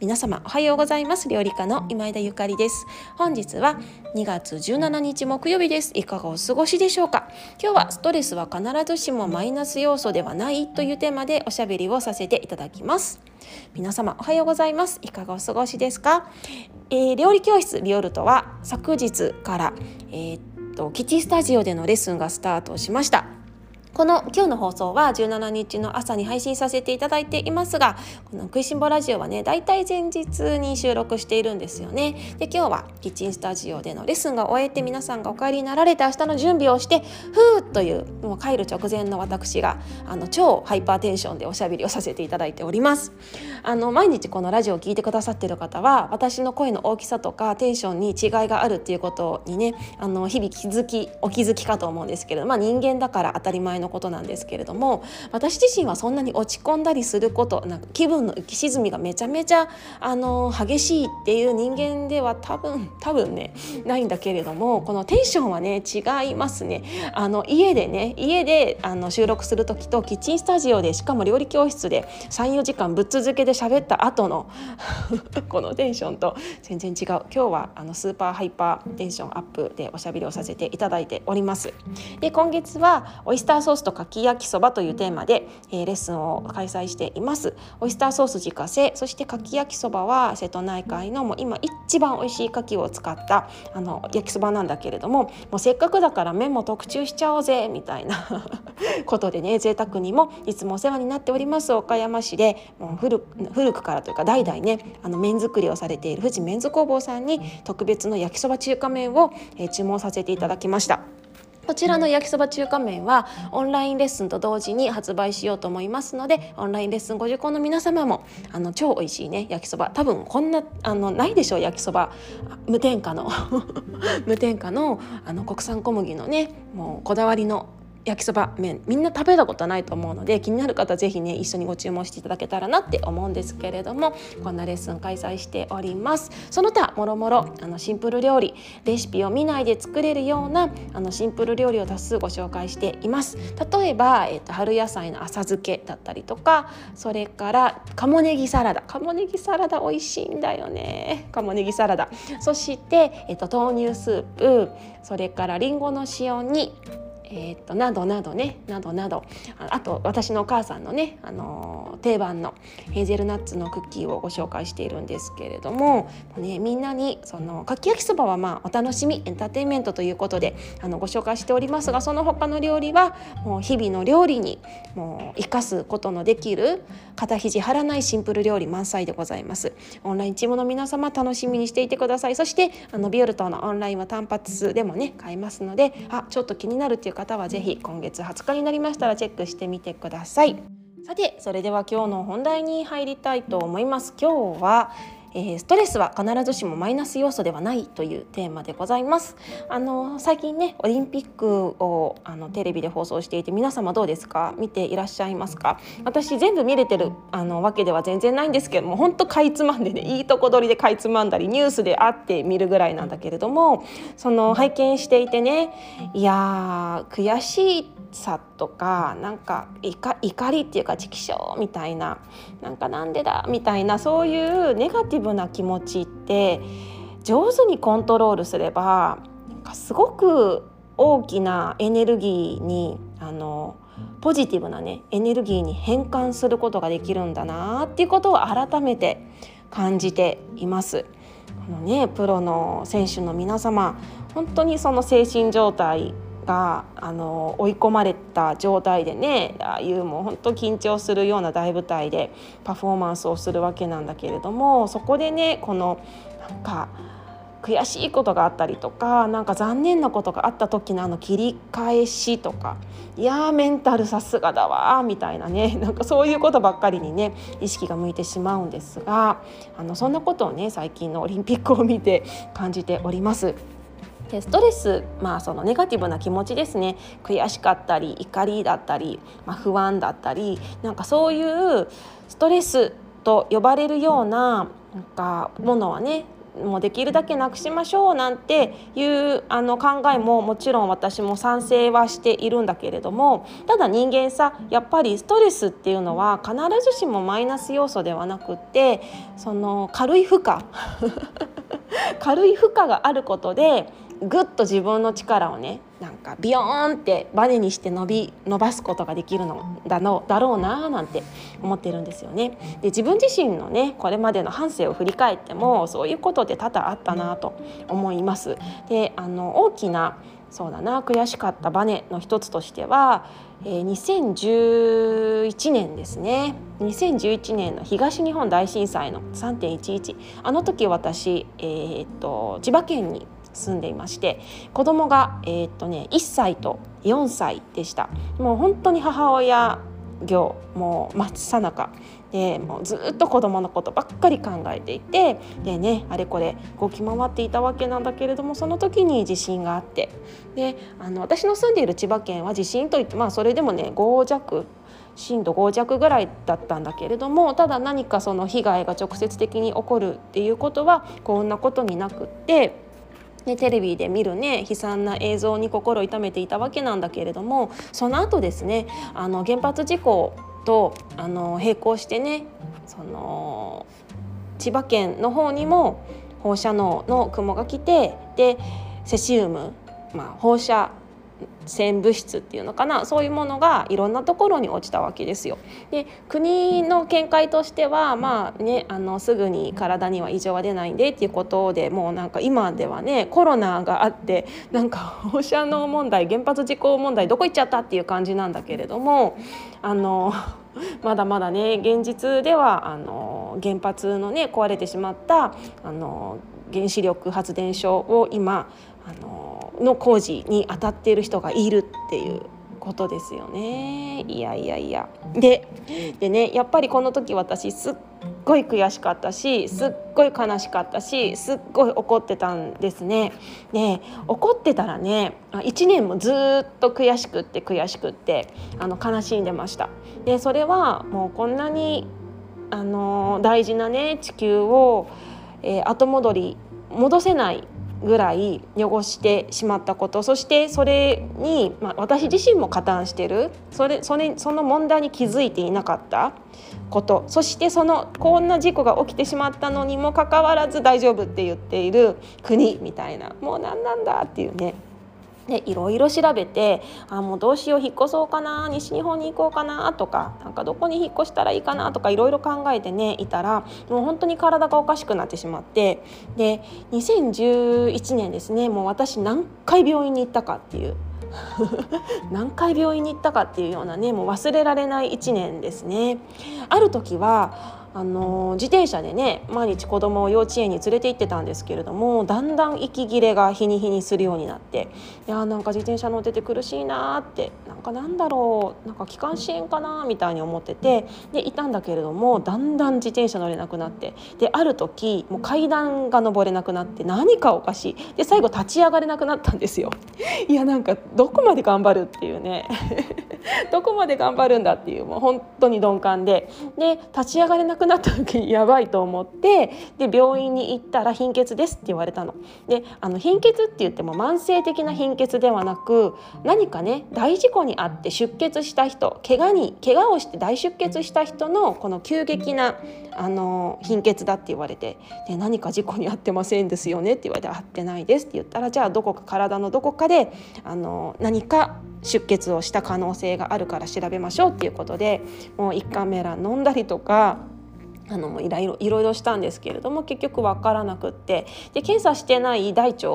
皆様おはようございます。料理家の今枝ゆかりです。本日は2月17日木曜日です。いかがお過ごしでしょうか？今日はストレスは必ずしもマイナス要素ではないというテーマでおしゃべりをさせていただきます。皆様おはようございます。いかがお過ごしですか、えー、料理教室ビオルトは昨日からえー、っとキッチスタジオでのレッスンがスタートしました。この今日の放送は17日の朝に配信させていただいていますがこの食いしん坊ラジオはねだいたい前日に収録しているんですよね。で今日はキッチンスタジオでのレッスンが終えて皆さんがお帰りになられて明日の準備をしてふーっというもう帰る直前の私があの超ハイパーテンションでおしゃべりをさせていただいております。あの毎日このラジオを聞いてくださっている方は私の声の大きさとかテンションに違いがあるっていうことにねあの日々気づきお気づきかと思うんですけれどまあ人間だから当たり前のことなんですけれども私自身はそんなに落ち込んだりすることなんか気分の浮き沈みがめちゃめちゃあの激しいっていう人間では多分多分ねないんだけれどもこのテンションはね違いますね。あの家でね家であの収録する時とキッチンスタジオでしかも料理教室で34時間ぶっ続けで喋った後の このテンションと全然違う。今日はあのスーパーハイパーテンションアップでおしゃべりをさせていただいております。で今月はオイスターソースとかき焼きそばというテーマで、えー、レッスンを開催していますオイスターソース自家製そしてかき焼きそばは瀬戸内海のもう今一番美味しい牡蠣を使ったあの焼きそばなんだけれどももうせっかくだから麺も特注しちゃおうぜみたいな ことでね贅沢にもいつもお世話になっております岡山市でもう古古くからというか代々ねあの麺作りをされている富士メンズ工房さんに特別の焼きそば中華麺を、えー、注文させていただきました。こちらの焼きそば中華麺はオンラインレッスンと同時に発売しようと思いますのでオンラインレッスンご受講の皆様もあの超美味しいね焼きそば。多分こんなあのないでしょう焼きそば。無添加の。無添加のあの国産小麦のねもうこだわりの焼きそば麺みんな食べたことないと思うので気になる方ぜひね一緒にご注文していただけたらなって思うんですけれどもこんなレッスン開催しております。その他もろもろあのシンプル料理レシピを見ないで作れるようなあのシンプル料理を多数ご紹介しています。例えば、えーと、春野菜の浅漬けだったりとかそれから鴨ねぎサラダ鴨ねぎサラダ美味しいんだよね。鴨ねぎサラダ。そして、えーと豆乳スープそれからりんごの塩にえー、っとなどなどね。などなど。あと私のお母さんのね、あの定番のヘーゼルナッツのクッキーをご紹介しているんですけれども、ね、みんなにそのかき焼きそばはまあお楽しみエンターテインメントということであのご紹介しておりますがその他の料理はもう日々の料理にもう生かすことのできる肩肘張らないシンプル料理満載でございます。オンラインチームの皆様楽しみにしていてください。そしてあのビオルトのオンラインは単発でもね買えますのであちょっと気になるっていう方はぜひ今月20日になりましたらチェックしてみてください。さてそれでは今日の本題に入りたいと思います。今日はえー、ストレスは必ずしもマイナス要素ではないというテーマでございます。あの最近ねオリンピックをあのテレビで放送していて皆様どうですか？見ていらっしゃいますか？私全部見れてるあのわけでは全然ないんですけども本当かいつまんでねいいとこ取りでかいつまんだりニュースで会って見るぐらいなんだけれどもその拝見していてねいや悔しいさとかなんか怒りっていうかチキショーみたいななんかなんでだみたいなそういうネガティブブな気持ちって上手にコントロールすればなんかすごく大きなエネルギーにあのポジティブなねエネルギーに変換することができるんだなっていうことを改めて感じています。このねプロの選手の皆様本当にその精神状態があの追い込まれた状態でねああいうもう本当緊張するような大舞台でパフォーマンスをするわけなんだけれどもそこでねこのなんか悔しいことがあったりとかなんか残念なことがあった時のあの切り返しとかいやメンタルさすがだわみたいなね なんかそういうことばっかりにね意識が向いてしまうんですがあのそんなことをね最近のオリンピックを見て感じております。でストレス、まあ、そのネガティブな気持ちですね。悔しかったり怒りだったり、まあ、不安だったりなんかそういうストレスと呼ばれるようななんかものはねもうできるだけなくしましょうなんていうあの考えももちろん私も賛成はしているんだけれどもただ人間さやっぱりストレスっていうのは必ずしもマイナス要素ではなくってその軽い負荷。軽い負荷があることでぐっと自分の力をねなんかビヨーンってバネにして伸び伸ばすことができるのだのだろうななんて思ってるんですよね。で自分自身のねこれまでの半生を振り返ってもそういうことって多々あったなと思います。であの大きなそうだな悔しかったバネの一つとしては、えー、2011年ですね2011年の東日本大震災の3.11あの時私、えー、っと千葉県に住んでいまして子供がえー、っとね1歳と4歳でしたもう本当に母親業もう真っ最中でもうずっと子供のことばっかり考えていてでねあれこれ動き回っていたわけなんだけれどもその時に地震があってであの私の住んでいる千葉県は地震といってまあそれでもね5弱震度5弱ぐらいだったんだけれどもただ何かその被害が直接的に起こるっていうことはこんなことになくって。ね、テレビで見るね悲惨な映像に心痛めていたわけなんだけれどもその後ですねあの原発事故とあの並行してねその千葉県の方にも放射能の雲が来てでセシウム、まあ、放射線物質っていうのかな？そういうものがいろんなところに落ちたわけですよ。で国の見解としてはまあねあのすぐに体には異常は出ないんでっていうことでもうなんか今ではねコロナがあってなんか 放射能問題原発事故問題どこ行っちゃったっていう感じなんだけれどもあの まだまだね現実ではあの原発のね壊れてしまったあの原子力発電所を今あのの工事に当たっている人がいるっていうことですよねいやいやいやででねやっぱりこの時私すっごい悔しかったしすっごい悲しかったしすっごい怒ってたんですね。で怒ってたらね1年もずっと悔しくって悔しくってあの悲しんでました。でそれはもうこんなにあの大事なね地球を、えー、後戻り戻せないぐらい汚してしまったことそしてそれに、まあ、私自身も加担してる。それそれその問題に気づいていなかったこと。そしてそのこんな事故が起きてしまったのにもかかわらず大丈夫って言っている国みたいな。もう何なんだっていうね。でいろいろ調べてあもうどうしよう引っ越そうかな西日本に行こうかなとかなんかどこに引っ越したらいいかなとかいろいろ考えてねいたらもう本当に体がおかしくなってしまってで2011年ですねもう私何回病院に行ったかっていう 何回病院に行ったかっていうようなねもう忘れられない1年ですね。ある時はあの自転車でね毎日子供を幼稚園に連れて行ってたんですけれどもだんだん息切れが日に日にするようになっていやなんか自転車乗ってて苦しいなってなんかなんだろうなんか気管支炎かなみたいに思っててでいたんだけれどもだんだん自転車乗れなくなってである時もう階段が登れなくなって何かおかしい。で最後立ち上がれなくなったんですよ。いやなんかどこまで頑張るっていうね。どこまで頑張るんだっていうもう本当に鈍感で。で立ち上がれなくくなった時やばいと思ってで病院に行ったら貧血ですって言われたの。であの貧血って言っても慢性的な貧血ではなく何かね大事故にあって出血した人怪我に怪我をして大出血した人のこの急激なあの貧血だって言われてで何か事故に遭ってませんですよねって言われて遭ってないですって言ったらじゃあどこか体のどこかであの何か出血をした可能性があるから調べましょうっていうことでもう一貫メラ飲んだりとかあのいろいろいろいろしたんですけれども結局分からなくってで検査してない大腸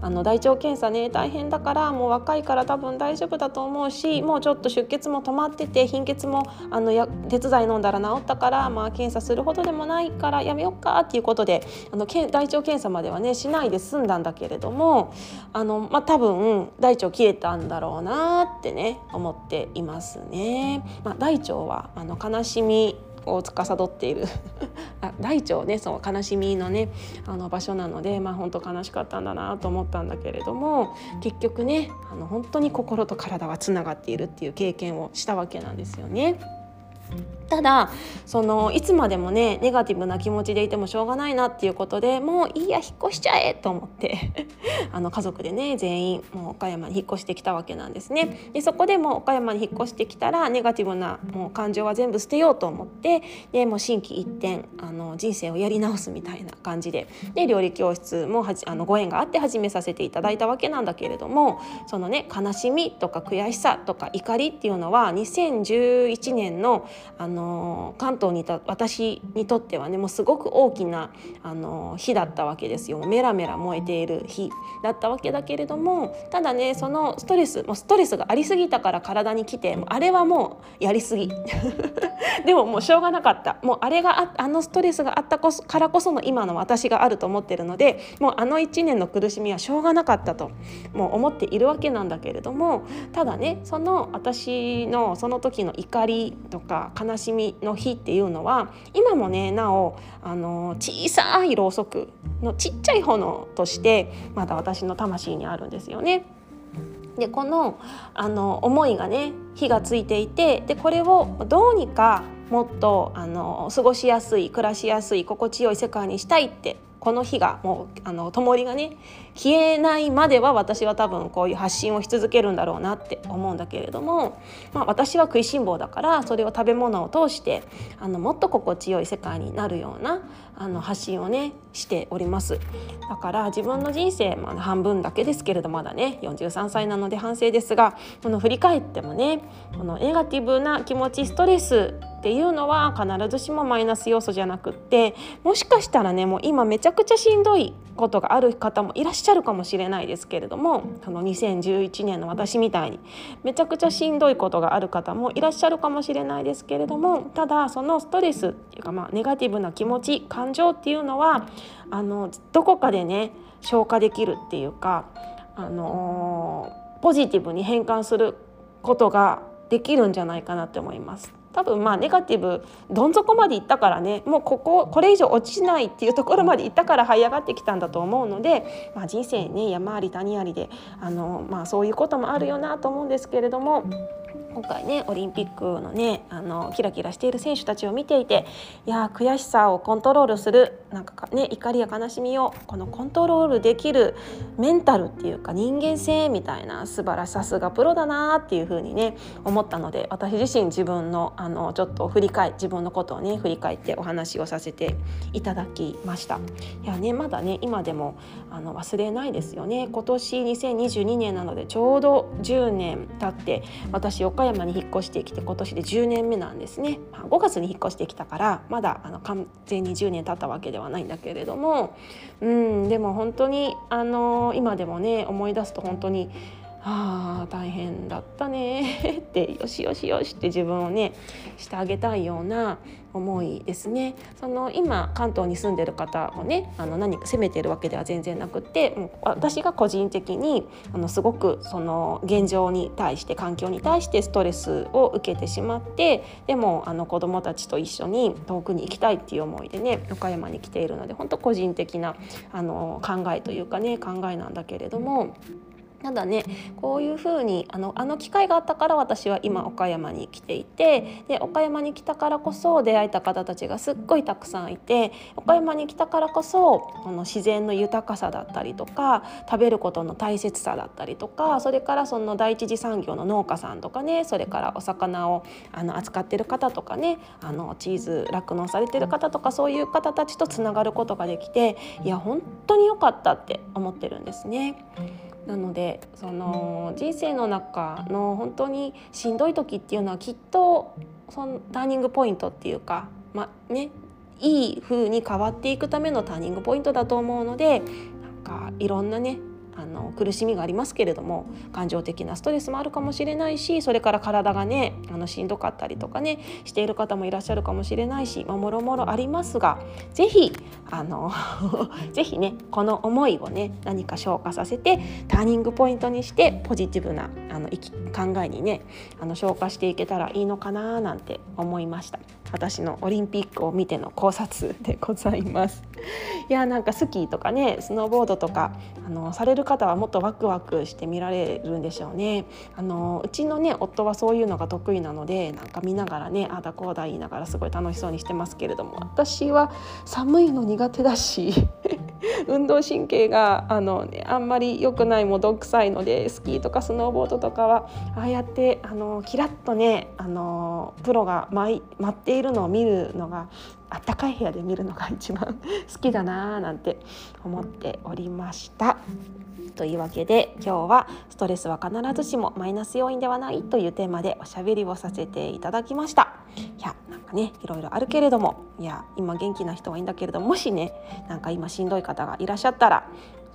あの大腸検査ね大変だからもう若いから多分大丈夫だと思うしもうちょっと出血も止まってて貧血もあのや鉄剤飲んだら治ったから、まあ、検査するほどでもないからやめよっかっていうことであのけ大腸検査まではねしないで済んだんだけれどもあの、まあ、多分大腸切れたんだろうなってね思っていますね。まあ、大腸はあの悲しみを司っている あ大腸ねその悲しみのねあの場所なのでまあ本当悲しかったんだなと思ったんだけれども結局ねあの本当に心と体はつながっているっていう経験をしたわけなんですよね。ただそのいつまでもねネガティブな気持ちでいてもしょうがないなっていうことでもういいや引っ越しちゃえと思って あの家族でね全員もう岡山に引っ越してきたわけなんですね。でそこでも岡山に引っ越してきたらネガティブなもう感情は全部捨てようと思ってでもう心機一転あの人生をやり直すみたいな感じでで料理教室もはじあのご縁があって始めさせていただいたわけなんだけれどもそのね悲しみとか悔しさとか怒りっていうのは2011年のあの関東にいた私にとってはねもうすごく大きなあの日だったわけですよ。メラメラ燃えている日だったわけだけれどもただねそのストレスもうストレスがありすぎたから体に来てあれはもうやりすぎ。でももうしょうがなかった。もうあれがああのストレスがあったこそからこその今の私があると思ってるのでもうあの1年の苦しみはしょうがなかったと。もう思っているわけなんだけれどもただねその私のその時の怒りとか悲しみの日っていうのは今もねなおあの小さいろうそくのちっちゃい炎としてまだ私の魂にあるんですよね。でこのあの思いがね火がついていてでこれをどうにかもっとあの過ごしやすい暮らしやすい心地よい世界にしたいってこの火がもうあの灯りがね消えないまでは私は多分こういう発信をし続けるんだろうなって思うんだけれども、まあ、私は食いしん坊だからそれを食べ物を通してあのもっと心地よい世界になるようなあの発信をねしております。だから自分の人生、まあ、半分だけですけれどまだね43歳なので反省ですがこの振り返ってもねこのネガティブな気持ちストレスっていうのは必ずしもマイナス要素じゃなくってもしかしたらねもう今めちゃくちゃしんどいことがある方もいらっしゃるかもしれないですけれどもその2011年の私みたいにめちゃくちゃしんどいことがある方もいらっしゃるかもしれないですけれどもただそのストレスっていうかまあネガティブな気持ち感情っていうのはあのどこかでね消化できるっていうか、あの、ポジティブに変換することができるんじゃないかなって思います。多分まあネガティブどん底まで行ったからねもうこここれ以上落ちないっていうところまで行ったから 這い上がってきたんだと思うので、まあ、人生ね山あり谷ありであの、まあ、そういうこともあるよなと思うんですけれども。今回ねオリンピックのねあのキラキラしている選手たちを見ていていや悔しさをコントロールするなんかね怒りや悲しみをこのコントロールできるメンタルっていうか人間性みたいな素晴らしさすがプロだなっていう風にね思ったので私自身自分のあのちょっと振り返自分のことをね振り返ってお話をさせていただきました。いやねまだね今でもあの忘れないですよね今年2022年なのでちょうど10年経って私岡山に引っ越してきて今年で10年目なんですね、まあ、5月に引っ越してきたからまだあの完全に10年経ったわけではないんだけれども。うんでも本当にあの今でもね思い出すと本当にああ大変だったね ってよしよしよしって自分をねしてあげたいような思いですね。その今関東に住んでる方もねあの何か責めてるわけでは全然なくってもう私が個人的にあのすごくその現状に対して環境に対してストレスを受けてしまってでもあの子どもたちと一緒に遠くに行きたいっていう思いでね岡山に来ているので本当個人的なあの考えというかね考えなんだけれども。ただねこういうふうにあのあの機会があったから私は今岡山に来ていてで岡山に来たからこそ出会えた方たちがすっごいたくさんいて岡山に来たからこそこの自然の豊かさだったりとか食べることの大切さだったりとかそれからその第一次産業の農家さんとかねそれからお魚をあの扱ってる方とかねあのチーズ酪農されてる方とかそういう方たちとつながることができていや本当に良かったって思ってるんですね。なのでその人生の中の本当にしんどい時っていうのはきっとそのターニングポイントっていうかまねいい風に変わっていくためのターニングポイントだと思うのでなんかいろんなねあの苦しみがありますけれども感情的なストレスもあるかもしれないしそれから体がねあのしんどかったりとかねしている方もいらっしゃるかもしれないし、まあ、もろもろありますが是非あの 是非ねこの思いをね何か消化させてターニングポイントにしてポジティブなあの考えにねあの消化していけたらいいのかななんて思いました。私のオリンピックを見ての考察でございます。いやなんかスキーとかねスノーボードとかあのされる方はもっとワクワクして見られるんでしょうね。あのうちのね夫はそういうのが得意なのでなんか見ながらねあだこうだ言いながらすごい楽しそうにしてますけれども私は寒いの苦手だし 運動神経があの、ね、あんまり良くないもどくさいのでスキーとかスノーボードとかはああやってあのキラッとねあのプロが舞待っているのを見るのがあったかい部屋で見るのが一番好きだなーなんて思っておりました。というわけで今日はストレスは必ずしもマイナス要因ではないというテーマでおしゃべりをさせていただきました。いやなんかねいろいろあるけれどもいや今元気な人はいいんだけれどももしねなんか今しんどい方がいらっしゃったら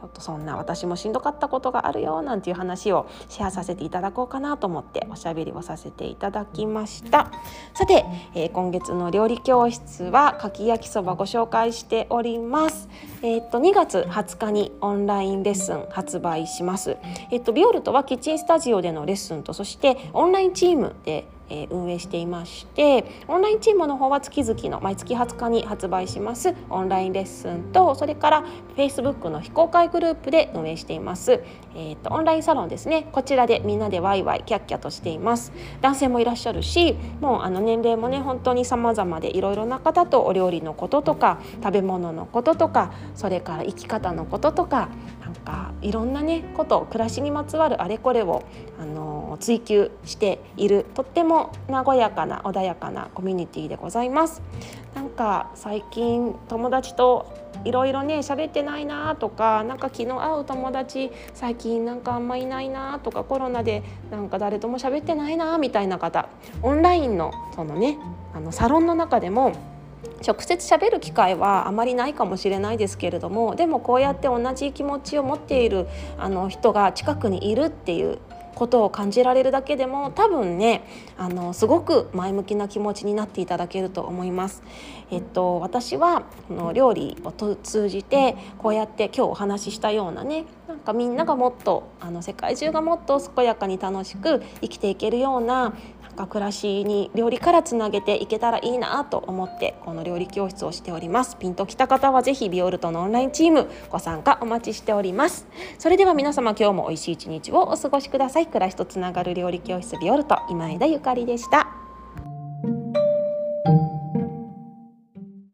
ちょっとそんな私もしんどかったことがあるよなんていう話をシェアさせていただこうかなと思っておしゃべりをさせていただきました。さて、えー、今月の料理教室はかき焼きそばご紹介しております。えー、っと2月20日にオンラインレッスン発売します。えー、っとビオルトはキッチンスタジオでのレッスンとそしてオンラインチームでえ運営していましてオンラインチームの方は月々の毎月20日に発売しますオンラインレッスンとそれから Facebook の非公開グループで運営しています、えーと、オンラインサロンですね。こちらでみんなでワイワイキャッキャとしています。男性もいらっしゃるしもうあの年齢もね本当に様々でいろいろな方とお料理のこととか食べ物のこととかそれから生き方のこととかかいろんなねこと暮らしにまつわるあれこれをあの追求しているとっても和やかな穏やかなコミュニティでございます。なんか最近友達といろいろね喋ってないなとかなんか昨日会う友達最近なんかあんまいないなとかコロナでなんか誰とも喋ってないなみたいな方オンラインのそのねあのサロンの中でも直接喋る機会はあまりないかもしれないですけれどもでもこうやって同じ気持ちを持っているあの人が近くにいるっていうことを感じられるだけでも多分ねあのすごく前向きな気持ちになっていただけると思います。えっと、私はこの料理を通じてこうやって今日お話ししたようなねなんかみんながもっとあの世界中がもっと健やかに楽しく生きていけるようなか暮らしに料理からつなげていけたらいいなと思ってこの料理教室をしております。ピンときた方はぜひビオルトのオンラインチームご参加お待ちしております。それでは皆様今日も美味しい一日をお過ごしください。暮らしとつながる料理教室ビオルト今枝ゆかりでした。